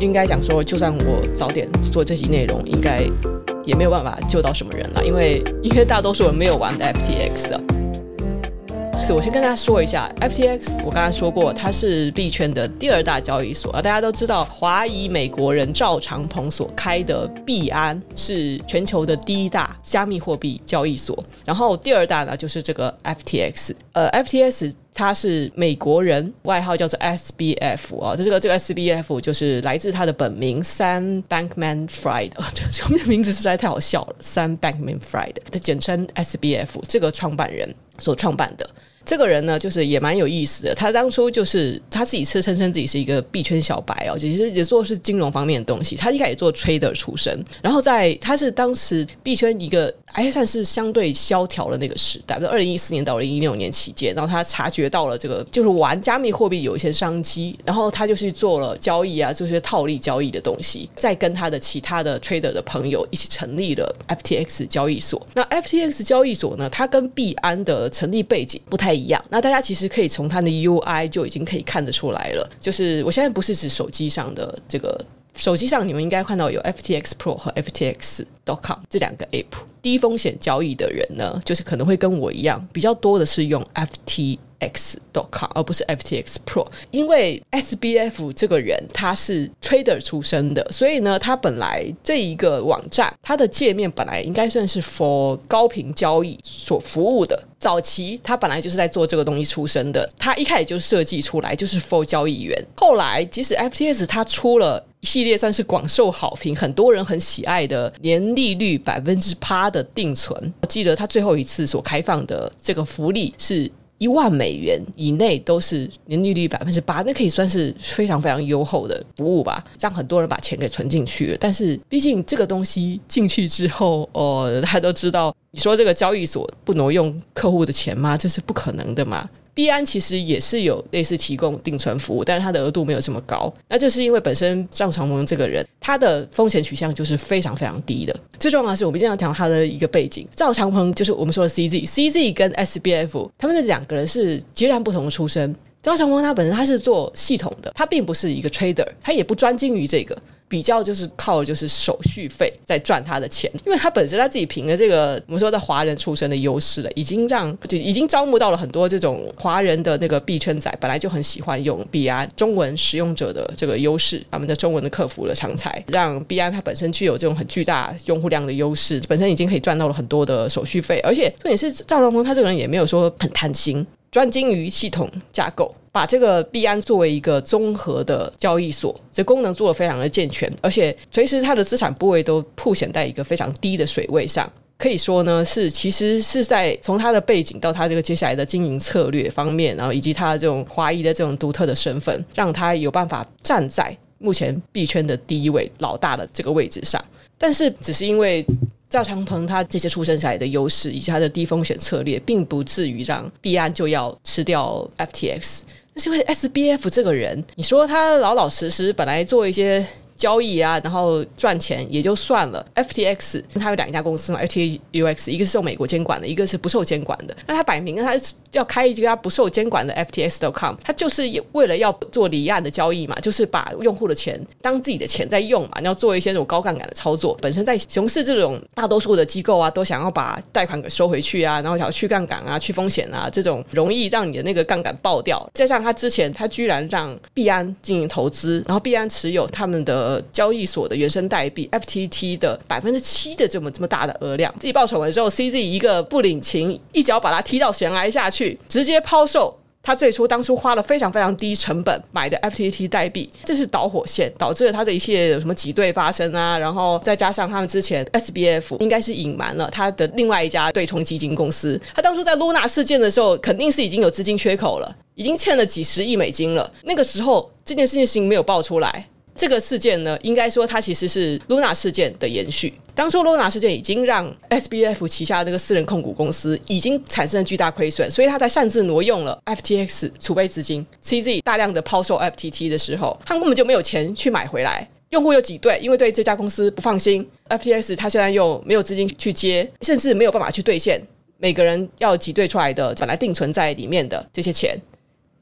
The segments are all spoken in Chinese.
应该讲说，就算我早点做这集内容，应该也没有办法救到什么人了，因为因为大多数人没有玩 FTX 啊。是，我先跟大家说一下，FTX，我刚才说过，它是币圈的第二大交易所啊。大家都知道，华裔美国人赵长鹏所开的币安是全球的第一大加密货币交易所，然后第二大呢就是这个 FTX。呃，FTX 他是美国人，外号叫做 SBF 啊。这个这个 SBF 就是来自他的本名 Sam Bankman-Fried，这个名字实在太好笑了，Sam Bankman-Fried，他简称 SBF，这个创办人所创办的。这个人呢，就是也蛮有意思的。他当初就是他自己是称称自己是一个币圈小白哦，其实也做是金融方面的东西。他一开始做 trader 出身，然后在他是当时币圈一个还算是相对萧条的那个时代，就二零一四年到二零一六年期间，然后他察觉到了这个就是玩加密货币有一些商机，然后他就去做了交易啊，做一些套利交易的东西，再跟他的其他的 trader 的朋友一起成立了 FTX 交易所。那 FTX 交易所呢，它跟币安的成立背景不太一一样，那大家其实可以从它的 UI 就已经可以看得出来了。就是我现在不是指手机上的这个，手机上你们应该看到有 FTX Pro 和 FTX.com 这两个 App。低风险交易的人呢，就是可能会跟我一样，比较多的是用 FT。X.com 而不是 FTX Pro，因为 SBF 这个人他是 trader 出身的，所以呢，他本来这一个网站它的界面本来应该算是 for 高频交易所服务的。早期他本来就是在做这个东西出身的，他一开始就设计出来就是 for 交易员。后来即使 FTX 他出了一系列算是广受好评，很多人很喜爱的年利率百分之八的定存。我记得他最后一次所开放的这个福利是。一万美元以内都是年利率百分之八，那可以算是非常非常优厚的服务吧，让很多人把钱给存进去了。但是毕竟这个东西进去之后，哦，大家都知道，你说这个交易所不挪用客户的钱吗？这是不可能的嘛。币安其实也是有类似提供定存服务，但是它的额度没有这么高。那就是因为本身赵长鹏这个人，他的风险取向就是非常非常低的。最重要的是，我们经常讲他的一个背景，赵长鹏就是我们说的 CZ，CZ 跟 SBF 他们的两个人是截然不同的出身。赵长鹏他本身他是做系统的，他并不是一个 trader，他也不专精于这个。比较就是靠就是手续费在赚他的钱，因为他本身他自己凭了这个我们说的华人出身的优势了，已经让就已经招募到了很多这种华人的那个币圈仔，本来就很喜欢用币安中文使用者的这个优势，他们的中文的客服的常才，让币安它本身具有这种很巨大用户量的优势，本身已经可以赚到了很多的手续费，而且重点是赵长鹏他这个人也没有说很贪心。专精于系统架构，把这个币安作为一个综合的交易所，这功能做得非常的健全，而且随时它的资产部位都铺显在一个非常低的水位上，可以说呢是其实是在从它的背景到它这个接下来的经营策略方面，然后以及它的这种华裔的这种独特的身份，让它有办法站在目前币圈的第一位老大的这个位置上，但是只是因为。赵长鹏他这些出生下来的优势以及他的低风险策略，并不至于让币安就要吃掉 FTX。那是因为 SBF 这个人，你说他老老实实，本来做一些。交易啊，然后赚钱也就算了。FTX 它有两家公司嘛，FTUX 一个是受美国监管的，一个是不受监管的。那他摆明了他要开一家不受监管的 FTX.com，他就是为了要做离岸的交易嘛，就是把用户的钱当自己的钱在用嘛，你要做一些那种高杠杆的操作。本身在熊市这种大多数的机构啊，都想要把贷款给收回去啊，然后想要去杠杆啊、去风险啊，这种容易让你的那个杠杆爆掉。加上他之前他居然让币安进行投资，然后币安持有他们的。呃，交易所的原生代币 FTT 的百分之七的这么这么大的额量，自己爆丑闻之后，CZ 一个不领情，一脚把他踢到悬崖下去，直接抛售他最初当初花了非常非常低成本买的 FTT 代币，这是导火线，导致了他这一系列有什么挤兑发生啊，然后再加上他们之前 SBF 应该是隐瞒了他的另外一家对冲基金公司，他当初在 Luna 事件的时候，肯定是已经有资金缺口了，已经欠了几十亿美金了，那个时候这件事情没有爆出来。这个事件呢，应该说它其实是 Luna 事件的延续。当初 Luna 事件已经让 SBF 旗下的那个私人控股公司已经产生了巨大亏损，所以他在擅自挪用了 FTX 储备资金，CZ 大量的抛售 FTT 的时候，他们根本就没有钱去买回来，用户又挤兑，因为对这家公司不放心，FTX 他现在又没有资金去接，甚至没有办法去兑现每个人要挤兑出来的本来定存在里面的这些钱。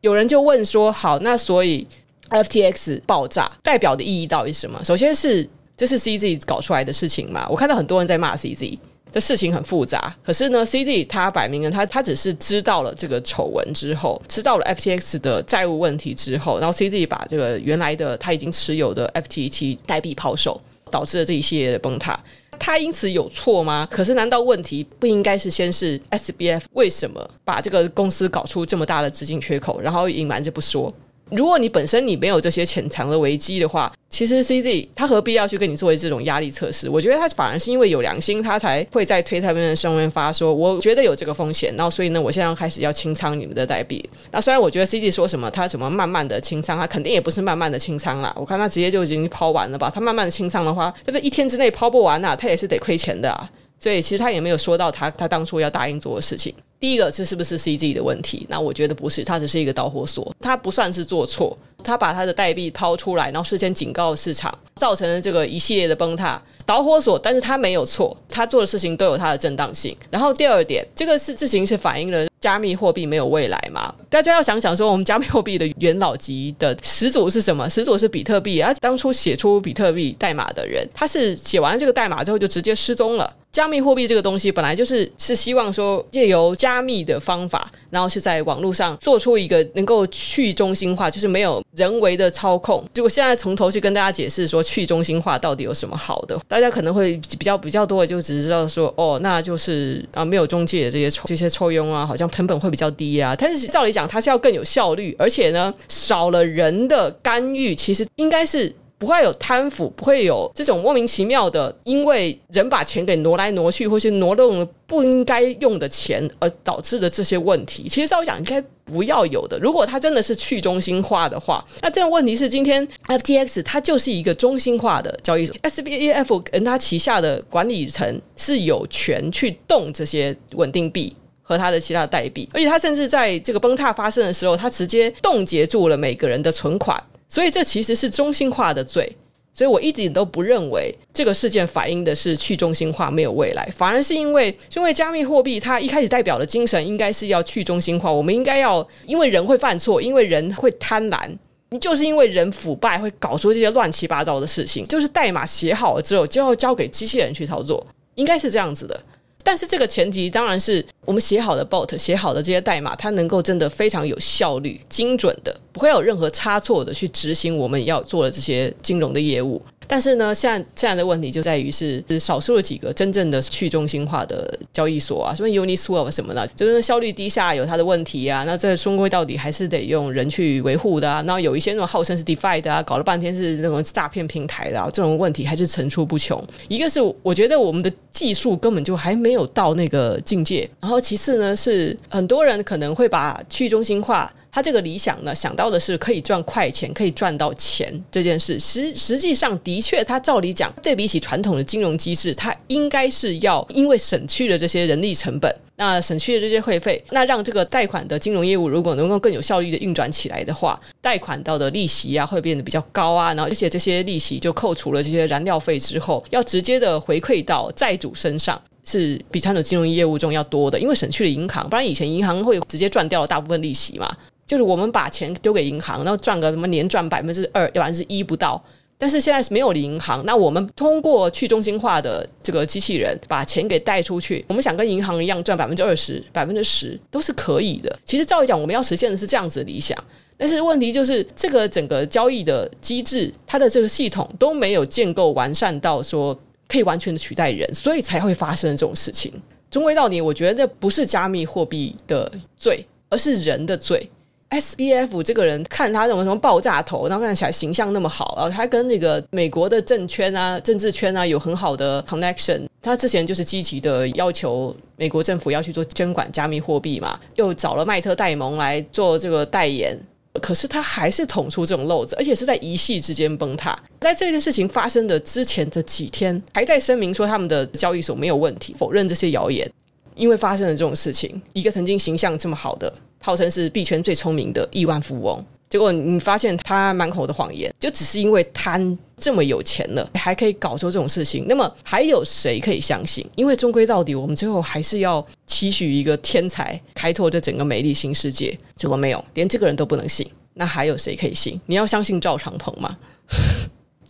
有人就问说：好，那所以。FTX 爆炸代表的意义到底是什么？首先是这是 CZ 搞出来的事情嘛？我看到很多人在骂 CZ。这事情很复杂，可是呢，CZ 他摆明了他他只是知道了这个丑闻之后，知道了 FTX 的债务问题之后，然后 CZ 把这个原来的他已经持有的 FTT 代币抛售，导致了这一系列的崩塌。他因此有错吗？可是难道问题不应该是先是 SBF 为什么把这个公司搞出这么大的资金缺口，然后隐瞒着不说？如果你本身你没有这些潜藏的危机的话，其实 CZ 他何必要去跟你做这种压力测试？我觉得他反而是因为有良心，他才会在推特面上面发说，我觉得有这个风险，然后所以呢，我现在要开始要清仓你们的代币。那虽然我觉得 CZ 说什么他什么慢慢的清仓，他肯定也不是慢慢的清仓啦。我看他直接就已经抛完了吧？他慢慢的清仓的话，这个一天之内抛不完呐、啊，他也是得亏钱的啊。所以其实他也没有说到他他当初要答应做的事情。第一个这是不是 CZ 的问题？那我觉得不是，他只是一个导火索，他不算是做错。他把他的代币抛出来，然后事先警告市场，造成了这个一系列的崩塌导火索。但是他没有错，他做的事情都有他的正当性。然后第二点，这个是事情是反映了加密货币没有未来嘛？大家要想想说，我们加密货币的元老级的始祖是什么？始祖是比特币啊！当初写出比特币代码的人，他是写完这个代码之后就直接失踪了。加密货币这个东西本来就是是希望说借由加密的方法，然后是在网络上做出一个能够去中心化，就是没有人为的操控。结果现在从头去跟大家解释说去中心化到底有什么好的，大家可能会比较比较多的就只知道说哦，那就是啊没有中介的这些抽这些抽佣啊，好像成本会比较低啊。但是照理讲，它是要更有效率，而且呢少了人的干预，其实应该是。不会有贪腐，不会有这种莫名其妙的，因为人把钱给挪来挪去，或是挪动了不应该用的钱而导致的这些问题。其实照讲应该不要有的。如果它真的是去中心化的话，那这种问题是今天 FTX 它就是一个中心化的交易所，SBF 跟它旗下的管理层是有权去动这些稳定币和它的其他的代币，而且它甚至在这个崩塌发生的时候，它直接冻结住了每个人的存款。所以这其实是中心化的罪，所以我一点都不认为这个事件反映的是去中心化没有未来，反而是因为因为加密货币它一开始代表的精神应该是要去中心化，我们应该要因为人会犯错，因为人会贪婪，就是因为人腐败会搞出这些乱七八糟的事情，就是代码写好了之后就要交给机器人去操作，应该是这样子的。但是这个前提当然是我们写好的 bot 写好的这些代码，它能够真的非常有效率、精准的，不会有任何差错的去执行我们要做的这些金融的业务。但是呢，现在现在的问题就在于是，是少数的几个真正的去中心化的交易所啊，什么 Uniswap 什么的，就是效率低下有它的问题啊。那这终归到底还是得用人去维护的啊。那有一些那种号称是 DeFi 的啊，搞了半天是那种诈骗平台的啊，这种问题还是层出不穷。一个是我觉得我们的技术根本就还没有到那个境界，然后其次呢是很多人可能会把去中心化。他这个理想呢，想到的是可以赚快钱，可以赚到钱这件事。实实际上的确，他照理讲，对比起传统的金融机制，它应该是要因为省去了这些人力成本，那省去了这些会费，那让这个贷款的金融业务如果能够更有效率的运转起来的话，贷款到的利息啊会变得比较高啊，然后而且这些利息就扣除了这些燃料费之后，要直接的回馈到债主身上。是比传统金融业务中要多的，因为省去了银行，不然以前银行会直接赚掉了大部分利息嘛。就是我们把钱丢给银行，然后赚个什么年赚百分之二、百分之一不到。但是现在是没有银行，那我们通过去中心化的这个机器人把钱给带出去，我们想跟银行一样赚百分之二十、百分之十都是可以的。其实照理讲，我们要实现的是这样子的理想，但是问题就是这个整个交易的机制，它的这个系统都没有建构完善到说可以完全的取代人，所以才会发生这种事情。终归到底，我觉得这不是加密货币的罪，而是人的罪。SBF 这个人，看他什么什么爆炸头，然后看起来形象那么好，然后他跟那个美国的政圈啊、政治圈啊有很好的 connection。他之前就是积极的要求美国政府要去做监管加密货币嘛，又找了麦特戴蒙来做这个代言，可是他还是捅出这种漏子，而且是在一夕之间崩塌。在这件事情发生的之前的几天，还在声明说他们的交易所没有问题，否认这些谣言。因为发生了这种事情，一个曾经形象这么好的，号称是币圈最聪明的亿万富翁，结果你发现他满口的谎言，就只是因为贪这么有钱了，还可以搞出这种事情。那么还有谁可以相信？因为终归到底，我们最后还是要期许一个天才开拓这整个美丽新世界。结果没有，连这个人都不能信。那还有谁可以信？你要相信赵长鹏吗？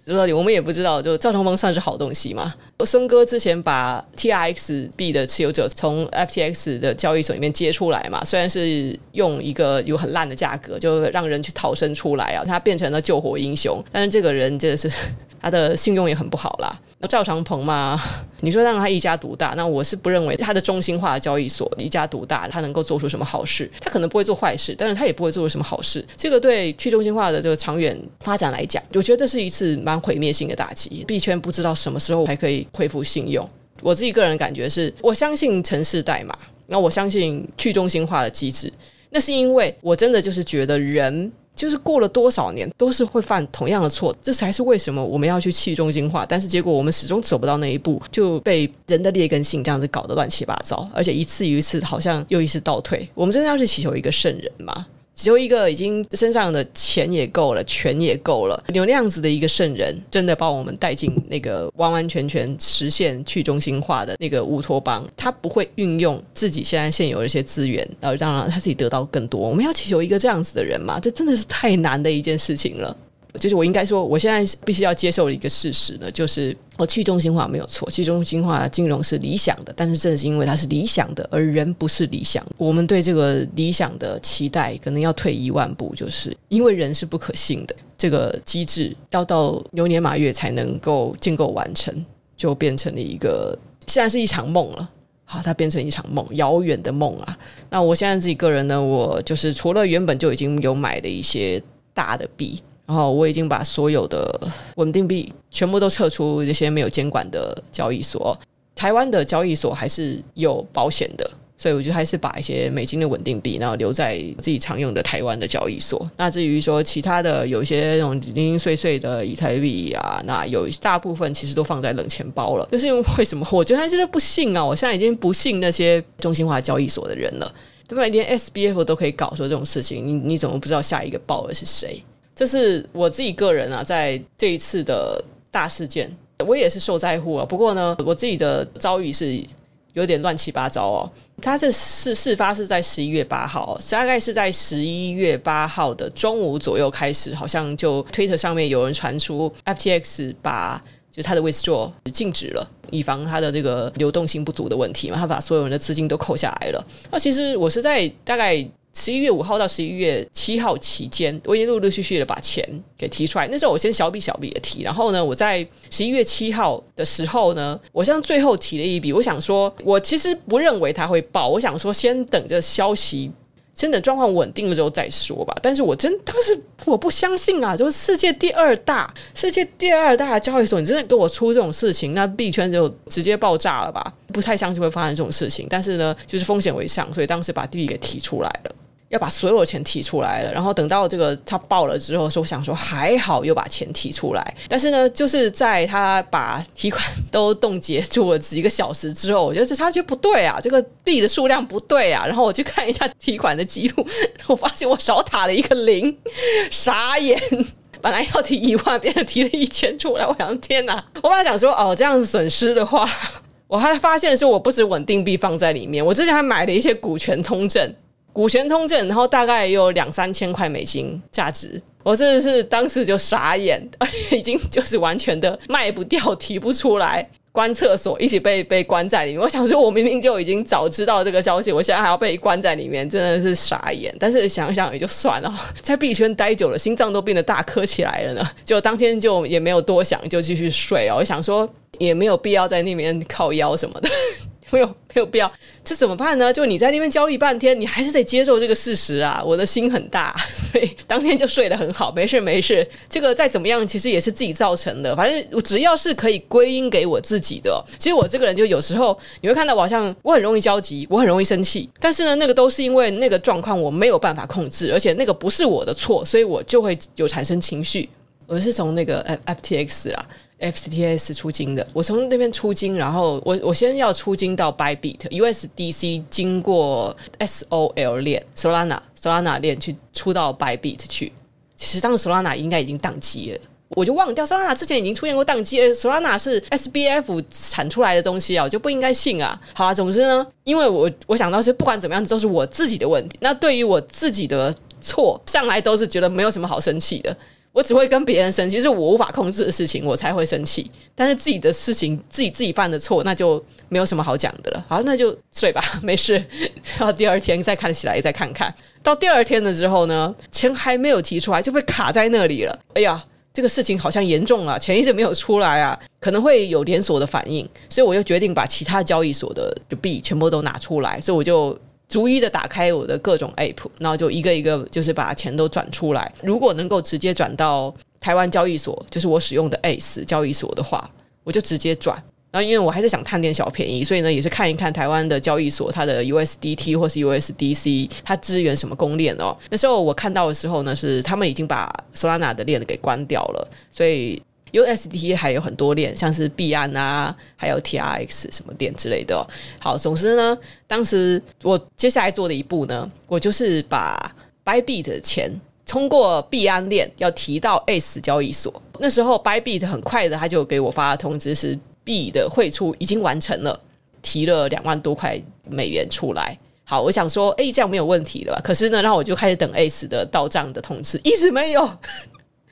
说到底，我们也不知道，就赵长峰算是好东西吗？孙哥之前把 T R X B 的持有者从 FTX 的交易所里面接出来嘛，虽然是用一个有很烂的价格，就让人去逃生出来啊，他变成了救火英雄，但是这个人真的是 他的信用也很不好啦。那赵长鹏嘛，你说让他一家独大，那我是不认为他的中心化交易所一家独大，他能够做出什么好事？他可能不会做坏事，但是他也不会做出什么好事。这个对去中心化的这个长远发展来讲，我觉得这是一次蛮毁灭性的打击。币圈不知道什么时候还可以恢复信用。我自己个人感觉是，我相信城市代码，那我相信去中心化的机制，那是因为我真的就是觉得人。就是过了多少年都是会犯同样的错，这才是为什么我们要去去中心化。但是结果我们始终走不到那一步，就被人的劣根性这样子搞得乱七八糟，而且一次又一次好像又一次倒退。我们真的要去祈求一个圣人吗？只有一个已经身上的钱也够了，权也够了，有那样子的一个圣人，真的把我们带进那个完完全全实现去中心化的那个乌托邦。他不会运用自己现在现有的一些资源，然后让他自己得到更多。我们要祈求一个这样子的人嘛？这真的是太难的一件事情了。就是我应该说，我现在必须要接受的一个事实呢，就是我去中心化没有错，去中心化金融是理想的，但是正是因为它是理想的，而人不是理想，我们对这个理想的期待可能要退一万步，就是因为人是不可信的，这个机制要到牛年马月才能够建构完成，就变成了一个现在是一场梦了。好，它变成一场梦，遥远的梦啊。那我现在自己个人呢，我就是除了原本就已经有买的一些大的币。然后我已经把所有的稳定币全部都撤出这些没有监管的交易所。台湾的交易所还是有保险的，所以我就还是把一些美金的稳定币，然后留在自己常用的台湾的交易所。那至于说其他的有一些那种零零碎碎的以太币啊，那有大部分其实都放在冷钱包了。就是因为为什么？我觉得他真的不信啊！我现在已经不信那些中心化交易所的人了，对不对？连 SBF 都可以搞出这种事情，你你怎么不知道下一个爆的是谁？就是我自己个人啊，在这一次的大事件，我也是受灾户啊。不过呢，我自己的遭遇是有点乱七八糟哦。他这事事发是在十一月八号，大概是在十一月八号的中午左右开始，好像就推特上面有人传出 FTX 把就他的 withdraw 禁止了，以防他的这个流动性不足的问题嘛，他把所有人的资金都扣下来了。那其实我是在大概。十一月五号到十一月七号期间，我已经陆陆续续的把钱给提出来。那时候我先小笔小笔的提，然后呢，我在十一月七号的时候呢，我像最后提了一笔。我想说，我其实不认为它会爆，我想说先等着消息，先等状况稳定了之后再说吧。但是我真当时我不相信啊，就是世界第二大、世界第二大的交易所，你真的给我出这种事情，那币圈就直接爆炸了吧？不太相信会发生这种事情。但是呢，就是风险为上，所以当时把地给提出来了。要把所有的钱提出来了，然后等到这个他爆了之后，说我想说还好又把钱提出来，但是呢，就是在他把提款都冻结住了几个小时之后，我觉得这他就不对啊，这个币的数量不对啊，然后我去看一下提款的记录，我发现我少打了一个零，傻眼，本来要提一万，变成提了一千出来，我想天哪，我本来想说哦，这样子损失的话，我还发现说我不止稳定币放在里面，我之前还买了一些股权通证。股权通证，然后大概有两三千块美金价值，我真的是当时就傻眼，已经就是完全的卖不掉，提不出来，关厕所，一起被被关在里面。我想说，我明明就已经早知道这个消息，我现在还要被关在里面，真的是傻眼。但是想想也就算了，在币圈待久了，心脏都变得大颗起来了呢。就当天就也没有多想，就继续睡哦。我想说也没有必要在那边靠腰什么的。没有没有必要，这怎么办呢？就你在那边焦虑半天，你还是得接受这个事实啊！我的心很大，所以当天就睡得很好，没事没事。这个再怎么样，其实也是自己造成的。反正只要是可以归因给我自己的，其实我这个人就有时候你会看到我好像我很容易焦急，我很容易生气，但是呢，那个都是因为那个状况我没有办法控制，而且那个不是我的错，所以我就会有产生情绪。我是从那个 F FTX 啊。FCTS 出金的，我从那边出金，然后我我先要出金到 Bybit USDC，经过 SOL 链 Solana Solana 链去出到 Bybit 去。其实当时 Solana 应该已经宕机了，我就忘掉 Solana 之前已经出现过宕机了。Solana 是 SBF 产出来的东西啊，我就不应该信啊。好了，总之呢，因为我我想到是不管怎么样都是我自己的问题。那对于我自己的错向来都是觉得没有什么好生气的。我只会跟别人生气，是我无法控制的事情，我才会生气。但是自己的事情，自己自己犯的错，那就没有什么好讲的了。好，那就睡吧，没事。到第二天再看起来，再看看。到第二天了之后呢，钱还没有提出来，就被卡在那里了。哎呀，这个事情好像严重了，钱一直没有出来啊，可能会有连锁的反应。所以我就决定把其他交易所的币全部都拿出来，所以我就。逐一的打开我的各种 App，然后就一个一个就是把钱都转出来。如果能够直接转到台湾交易所，就是我使用的 ACE 交易所的话，我就直接转。然后因为我还是想贪点小便宜，所以呢也是看一看台湾的交易所它的 USDT 或是 USDC 它支援什么公链哦。那时候我看到的时候呢，是他们已经把 Solana 的链给关掉了，所以。USDT 还有很多链，像是币安啊，还有 TRX 什么链之类的。好，总之呢，当时我接下来做的一步呢，我就是把 Bybit 的钱通过币安链要提到 ACE 交易所。那时候 Bybit 很快的，他就给我发通知，是币的汇出已经完成了，提了两万多块美元出来。好，我想说，哎，这样没有问题了吧？可是呢，然后我就开始等 ACE 的到账的通知，一直没有。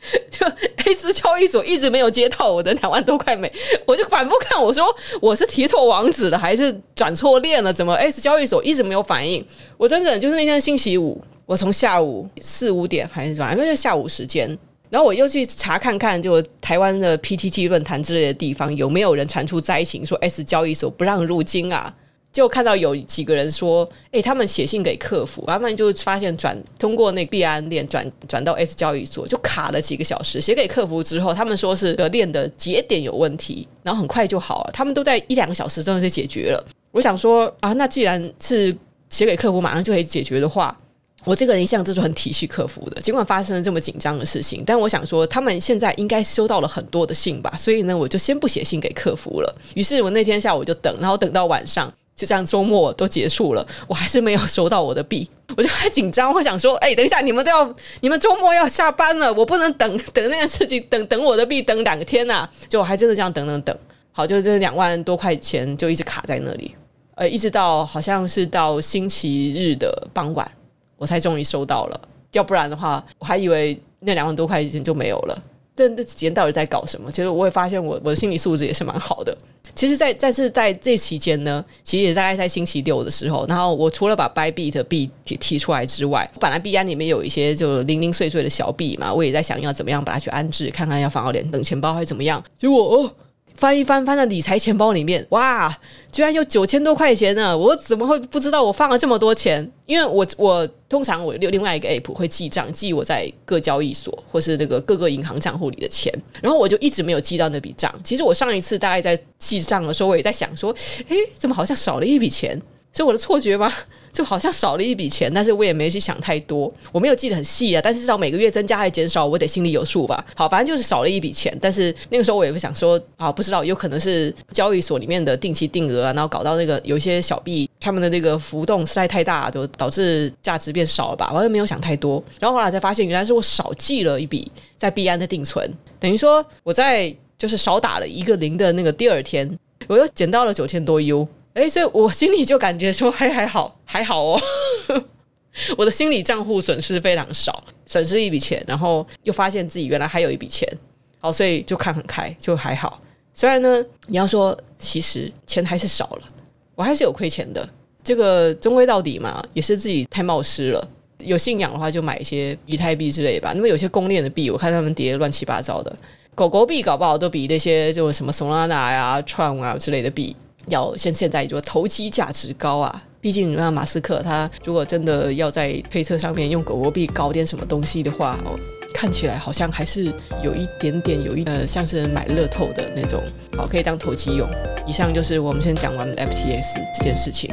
就 ACE 交易所一直没有接到我的两万多块美，我就反复看，我说我是提错网址了，还是转错链了？怎么 ACE 交易所一直没有反应？我真的就是那天星期五，我从下午四五点还是反正就下午时间，然后我又去查看看，就台湾的 PTT 论坛之类的地方有没有人传出灾情，说 S 交易所不让入金啊。就看到有几个人说，哎，他们写信给客服，他们就发现转通过那币安链转转到 S 交易所就卡了几个小时。写给客服之后，他们说是的链的节点有问题，然后很快就好了。他们都在一两个小时之内就解决了。我想说啊，那既然是写给客服马上就可以解决的话，我这个人一向就是很体恤客服的。尽管发生了这么紧张的事情，但我想说，他们现在应该收到了很多的信吧，所以呢，我就先不写信给客服了。于是我那天下午就等，然后等到晚上。就这样，周末都结束了，我还是没有收到我的币，我就还紧张，我想说，哎，等一下，你们都要，你们周末要下班了，我不能等等那件事情，等等我的币等两天呐、就我还真的这样等等等，好，就这两万多块钱就一直卡在那里，呃，一直到好像是到星期日的傍晚，我才终于收到了，要不然的话，我还以为那两万多块钱就没有了。这这几天到底在搞什么？其实我也发现我，我的心理素质也是蛮好的。其实在，在但是在这期间呢，其实也大概在星期六的时候，然后我除了把 Bybit 币提提出来之外，本来币安里面有一些就零零碎碎的小币嘛，我也在想要怎么样把它去安置，看看要放到脸等钱包还是怎么样。结果哦。翻一翻，翻到理财钱包里面，哇，居然有九千多块钱呢！我怎么会不知道我放了这么多钱？因为我我通常我有另外一个 app 会记账，记我在各交易所或是那个各个银行账户里的钱，然后我就一直没有记到那笔账。其实我上一次大概在记账的时候，我也在想说，诶，怎么好像少了一笔钱？是我的错觉吗？就好像少了一笔钱，但是我也没去想太多，我没有记得很细啊。但是至少每个月增加还是减少，我得心里有数吧。好，反正就是少了一笔钱。但是那个时候我也不想说，啊，不知道有可能是交易所里面的定期定额啊，然后搞到那个有一些小币，他们的那个浮动实在太大，就导致价值变少了吧。我也没有想太多。然后后来才发现，原来是我少记了一笔在币安的定存，等于说我在就是少打了一个零的那个第二天，我又捡到了九千多 U。哎，所以我心里就感觉说 还还好还好哦，我的心理账户损失非常少，损失一笔钱，然后又发现自己原来还有一笔钱，好，所以就看很开，就还好。虽然呢，你要说其实钱还是少了，我还是有亏钱的。这个终归到底嘛，也是自己太冒失了。有信仰的话，就买一些以太币之类吧。那么有些公链的币，我看他们跌乱七八糟的，狗狗币搞不好都比那些就什么 Solana 呀、Tron 啊之类的币。要现现在就投机价值高啊！毕竟那马斯克他如果真的要在配车上面用狗狗币搞点什么东西的话，哦，看起来好像还是有一点点有一呃像是买乐透的那种，好，可以当投机用。以上就是我们先讲完 FTS 这件事情。